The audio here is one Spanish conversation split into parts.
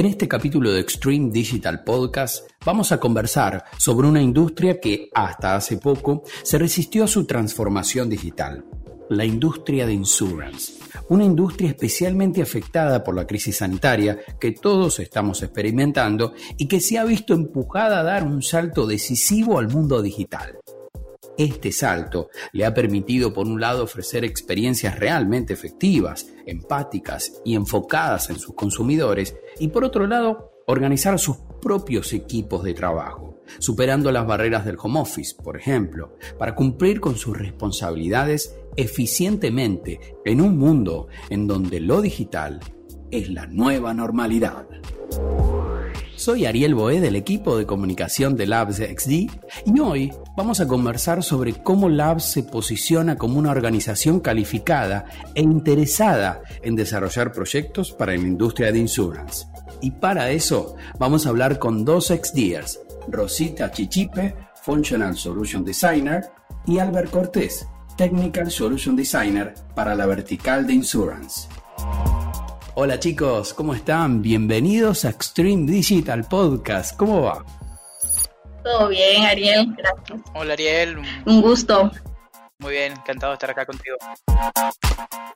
En este capítulo de Extreme Digital Podcast vamos a conversar sobre una industria que hasta hace poco se resistió a su transformación digital, la industria de insurance, una industria especialmente afectada por la crisis sanitaria que todos estamos experimentando y que se ha visto empujada a dar un salto decisivo al mundo digital. Este salto le ha permitido, por un lado, ofrecer experiencias realmente efectivas, empáticas y enfocadas en sus consumidores, y por otro lado, organizar sus propios equipos de trabajo, superando las barreras del home office, por ejemplo, para cumplir con sus responsabilidades eficientemente en un mundo en donde lo digital es la nueva normalidad. Soy Ariel Boé del equipo de comunicación de Labs XD y hoy vamos a conversar sobre cómo Labs se posiciona como una organización calificada e interesada en desarrollar proyectos para la industria de insurance. Y para eso vamos a hablar con dos XDers, Rosita Chichipe, Functional Solution Designer, y Albert Cortés, Technical Solution Designer para la vertical de insurance. Hola chicos, ¿cómo están? Bienvenidos a Extreme Digital Podcast. ¿Cómo va? Todo bien, Ariel, gracias. Hola Ariel. Un gusto. Muy bien, encantado de estar acá contigo.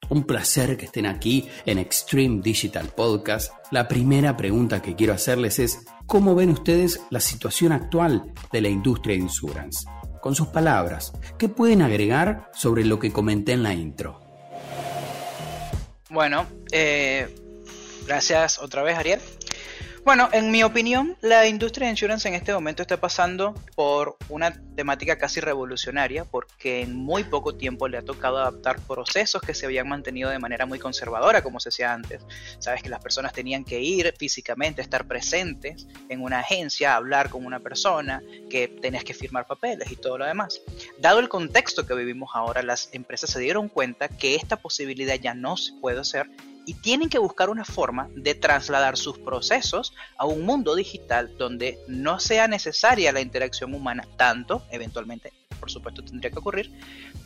Un placer que estén aquí en Extreme Digital Podcast. La primera pregunta que quiero hacerles es, ¿cómo ven ustedes la situación actual de la industria de insurance? Con sus palabras, ¿qué pueden agregar sobre lo que comenté en la intro? Bueno, eh, gracias otra vez, Ariel. Bueno, en mi opinión, la industria de insurance en este momento está pasando por una temática casi revolucionaria porque en muy poco tiempo le ha tocado adaptar procesos que se habían mantenido de manera muy conservadora, como se hacía antes. Sabes que las personas tenían que ir físicamente, estar presentes en una agencia, hablar con una persona, que tenías que firmar papeles y todo lo demás. Dado el contexto que vivimos ahora, las empresas se dieron cuenta que esta posibilidad ya no se puede hacer y tienen que buscar una forma de trasladar sus procesos a un mundo digital donde no sea necesaria la interacción humana tanto, eventualmente, por supuesto tendría que ocurrir,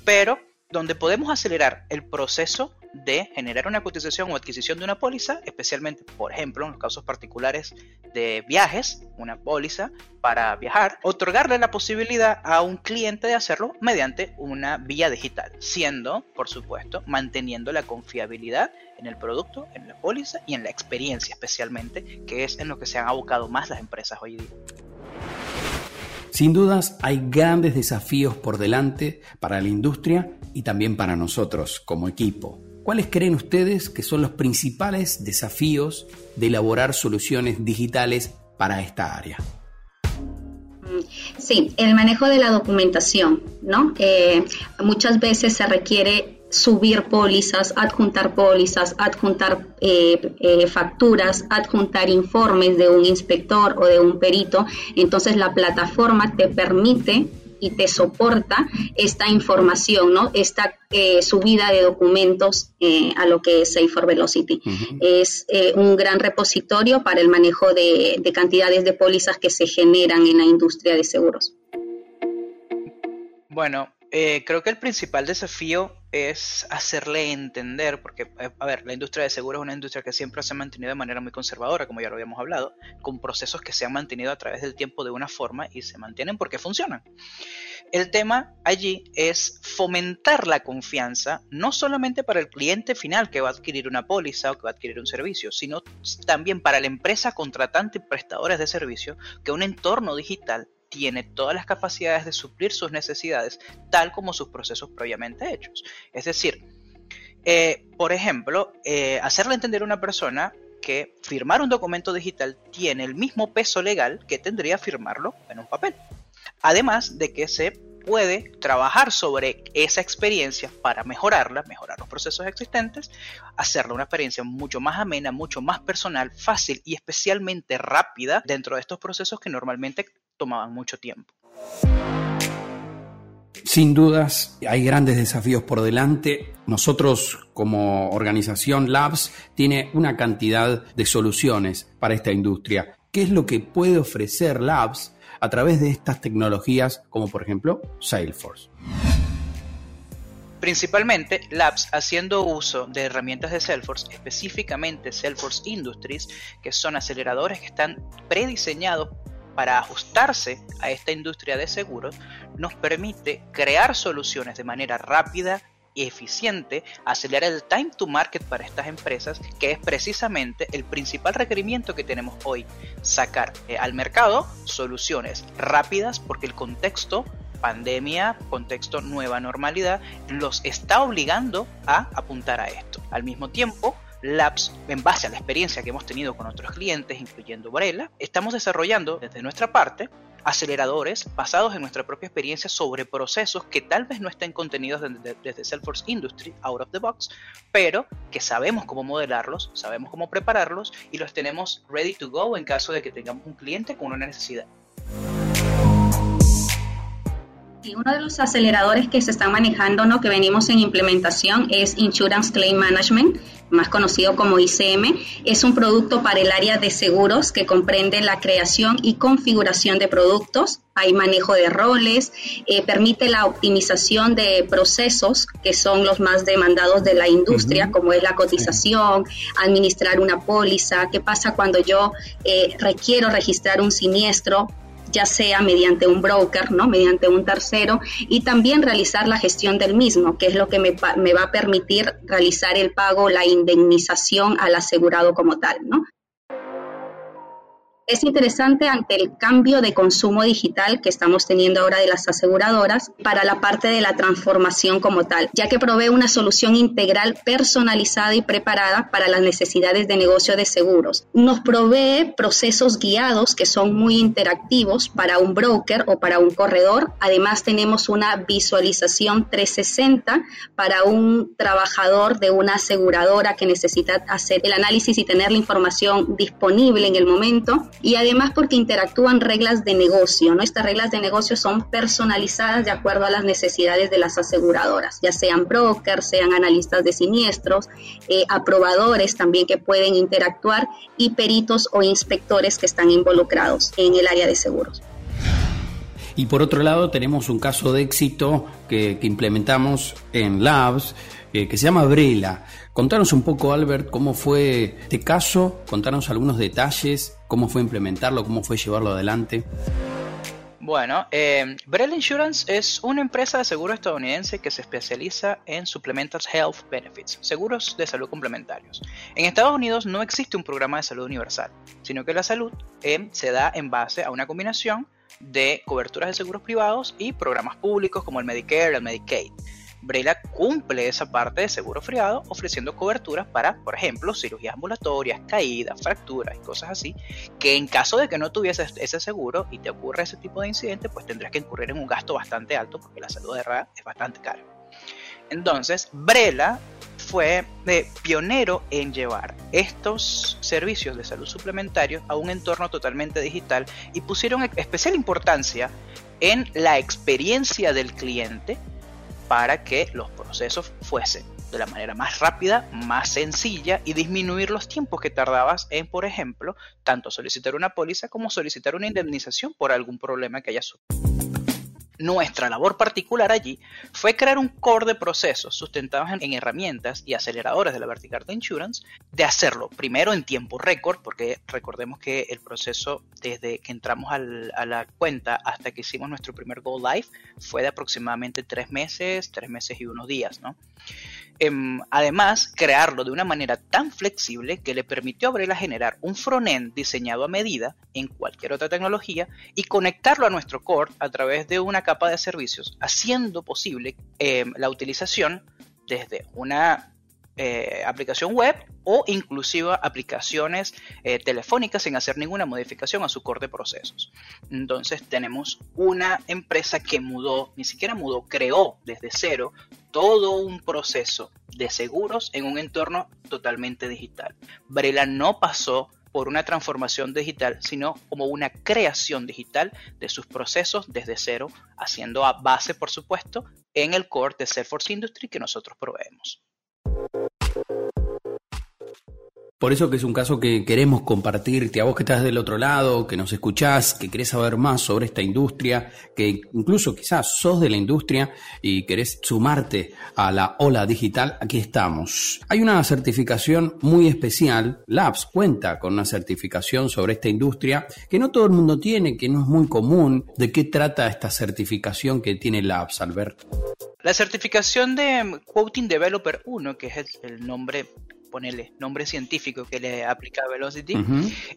pero donde podemos acelerar el proceso de generar una cotización o adquisición de una póliza, especialmente, por ejemplo, en los casos particulares de viajes, una póliza para viajar, otorgarle la posibilidad a un cliente de hacerlo mediante una vía digital, siendo, por supuesto, manteniendo la confiabilidad en el producto, en la póliza y en la experiencia especialmente, que es en lo que se han abocado más las empresas hoy día. Sin dudas, hay grandes desafíos por delante para la industria y también para nosotros como equipo. ¿Cuáles creen ustedes que son los principales desafíos de elaborar soluciones digitales para esta área? Sí, el manejo de la documentación, ¿no? Muchas veces se requiere subir pólizas, adjuntar pólizas, adjuntar eh, eh, facturas, adjuntar informes de un inspector o de un perito. Entonces la plataforma te permite y te soporta esta información, ¿no? Esta eh, subida de documentos eh, a lo que es Safe for Velocity. Es eh, un gran repositorio para el manejo de, de cantidades de pólizas que se generan en la industria de seguros. Bueno, eh, creo que el principal desafío es hacerle entender, porque, eh, a ver, la industria de seguros es una industria que siempre se ha mantenido de manera muy conservadora, como ya lo habíamos hablado, con procesos que se han mantenido a través del tiempo de una forma y se mantienen porque funcionan. El tema allí es fomentar la confianza, no solamente para el cliente final que va a adquirir una póliza o que va a adquirir un servicio, sino también para la empresa contratante y prestadores de servicio, que un entorno digital tiene todas las capacidades de suplir sus necesidades, tal como sus procesos previamente hechos. Es decir, eh, por ejemplo, eh, hacerle entender a una persona que firmar un documento digital tiene el mismo peso legal que tendría firmarlo en un papel. Además de que se puede trabajar sobre esa experiencia para mejorarla, mejorar los procesos existentes, hacerla una experiencia mucho más amena, mucho más personal, fácil y especialmente rápida dentro de estos procesos que normalmente tomaban mucho tiempo. Sin dudas, hay grandes desafíos por delante. Nosotros como organización Labs tiene una cantidad de soluciones para esta industria. ¿Qué es lo que puede ofrecer Labs a través de estas tecnologías como por ejemplo Salesforce? Principalmente Labs haciendo uso de herramientas de Salesforce, específicamente Salesforce Industries, que son aceleradores que están prediseñados para ajustarse a esta industria de seguros, nos permite crear soluciones de manera rápida eficiente, acelerar el time to market para estas empresas, que es precisamente el principal requerimiento que tenemos hoy, sacar eh, al mercado soluciones rápidas porque el contexto pandemia, contexto nueva normalidad, los está obligando a apuntar a esto. Al mismo tiempo, Labs, en base a la experiencia que hemos tenido con otros clientes, incluyendo Varela, estamos desarrollando desde nuestra parte aceleradores basados en nuestra propia experiencia sobre procesos que tal vez no estén contenidos desde, Salesforce Industry, out of the box, pero que sabemos cómo modelarlos, sabemos cómo prepararlos y los tenemos ready to go en caso de que tengamos un cliente con una necesidad. Y uno de los aceleradores que se están manejando, ¿no? que venimos en implementación, es Insurance Claim Management, más conocido como ICM. Es un producto para el área de seguros que comprende la creación y configuración de productos. Hay manejo de roles, eh, permite la optimización de procesos que son los más demandados de la industria, como es la cotización, administrar una póliza, qué pasa cuando yo eh, requiero registrar un siniestro, ya sea mediante un broker, ¿no? mediante un tercero, y también realizar la gestión del mismo, que es lo que me, me va a permitir realizar el pago, la indemnización al asegurado como tal. ¿no? Es interesante ante el cambio de consumo digital que estamos teniendo ahora de las aseguradoras para la parte de la transformación como tal, ya que provee una solución integral personalizada y preparada para las necesidades de negocio de seguros. Nos provee procesos guiados que son muy interactivos para un broker o para un corredor. Además tenemos una visualización 360 para un trabajador de una aseguradora que necesita hacer el análisis y tener la información disponible en el momento y además porque interactúan reglas de negocio, ¿no? Estas reglas de negocio son personalizadas de acuerdo a las necesidades de las aseguradoras, ya sean brokers, sean analistas de siniestros, eh, aprobadores también que pueden interactuar y peritos o inspectores que están involucrados en el área de seguros. Y por otro lado tenemos un caso de éxito que, implementamos en Labs, eh, que se llama Brela. Contanos un poco, Albert, cómo fue este caso, contanos algunos detalles, cómo fue implementarlo, cómo fue llevarlo adelante. Bueno, eh, Insurance es una empresa de seguro estadounidense que se especializa en Supplemental Health Benefits, seguros de salud complementarios. En Estados Unidos no existe un programa de salud universal, sino que la salud eh, se da en base a una combinación de coberturas de seguros privados y programas públicos como el Medicare el Medicaid. Brela cumple esa parte de seguro friado ofreciendo coberturas para, por ejemplo, cirugías ambulatorias, caídas, fracturas y cosas así, que en caso de que no tuvieses ese seguro y te ocurre ese tipo de incidente, pues tendrías que incurrir en un gasto bastante alto porque la salud de RA es bastante cara. Entonces, Brela fue pionero en llevar estos servicios de salud suplementarios a un entorno totalmente digital y pusieron especial importancia en la experiencia del cliente para que los procesos fuesen de la manera más rápida, más sencilla y disminuir los tiempos que tardabas en, por ejemplo, tanto solicitar una póliza como solicitar una indemnización por algún problema que haya surgido. Nuestra labor particular allí fue crear un core de procesos sustentados en, herramientas y aceleradores de la Vertical Insurance, de hacerlo primero en tiempo récord, porque recordemos que el proceso desde que entramos a la cuenta hasta que hicimos nuestro primer Go Live fue de aproximadamente tres meses, tres meses y unos días, ¿no? Em, además, crearlo de una manera tan flexible que le permitió a Brela generar un frontend diseñado a medida en cualquier otra tecnología y conectarlo a nuestro core a través de una capa de servicios, haciendo posible em, la utilización desde una eh, aplicación web o inclusive aplicaciones eh, telefónicas sin hacer ninguna modificación a su core de procesos. Entonces tenemos una empresa que mudó, ni siquiera mudó, creó desde cero todo un proceso de seguros en un entorno totalmente digital. Brela no pasó por una transformación digital, sino como una creación digital de sus procesos desde cero, haciendo a base, por supuesto, en el core de Salesforce Industry que nosotros proveemos. Por eso que es un caso que queremos compartirte a vos que estás del otro lado, que nos escuchás, que querés saber más sobre esta industria, que incluso quizás sos de la industria y querés sumarte a la ola digital, aquí estamos. Hay una certificación muy especial, Labs cuenta con una certificación sobre esta industria que no todo el mundo tiene, que no es muy común. ¿De qué trata esta certificación que tiene Labs, Albert? La certificación de Quoting Developer 1, que es el nombre ponele nombre científico que le aplica a Velocity,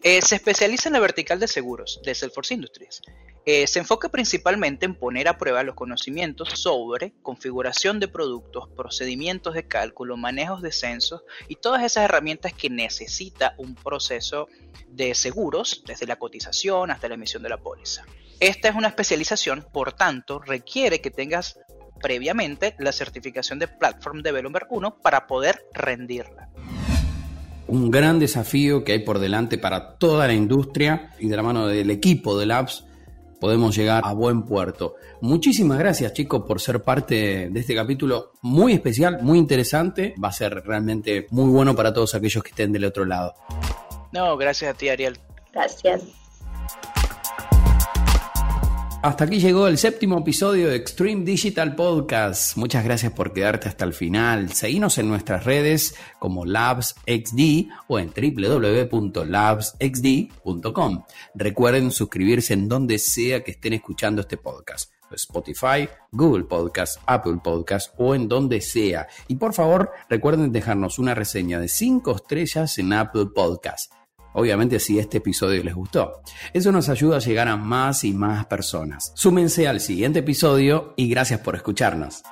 eh, se especializa en la vertical de seguros de Salesforce Industries. Eh, se enfoca principalmente en poner a prueba los conocimientos sobre configuración de productos, procedimientos de cálculo, manejos de censos y todas esas herramientas que necesita un proceso de seguros, desde la cotización hasta la emisión de la póliza. Esta es una especialización, por tanto, requiere que tengas previamente la certificación de Platform Developer 1 para poder rendirla. Un gran desafío que hay por delante para toda la industria y de la mano del equipo de Labs podemos llegar a buen puerto. Muchísimas gracias chicos por ser parte de este capítulo muy especial, muy interesante. Va a ser realmente muy bueno para todos aquellos que estén del otro lado. No, gracias a ti Ariel. Gracias. Hasta aquí llegó el séptimo episodio de Extreme Digital Podcast. Muchas gracias por quedarte hasta el final. Seguinos en nuestras redes como LabsXD o en www.labsxd.com. Recuerden suscribirse en donde sea que estén escuchando este podcast. Spotify, Google Podcast, Apple Podcast o en donde sea. Y por favor, recuerden dejarnos una reseña de 5 estrellas en Apple Podcast. Obviamente si este episodio les gustó. Eso nos ayuda a llegar a más y más personas. Súmense al siguiente episodio y gracias por escucharnos.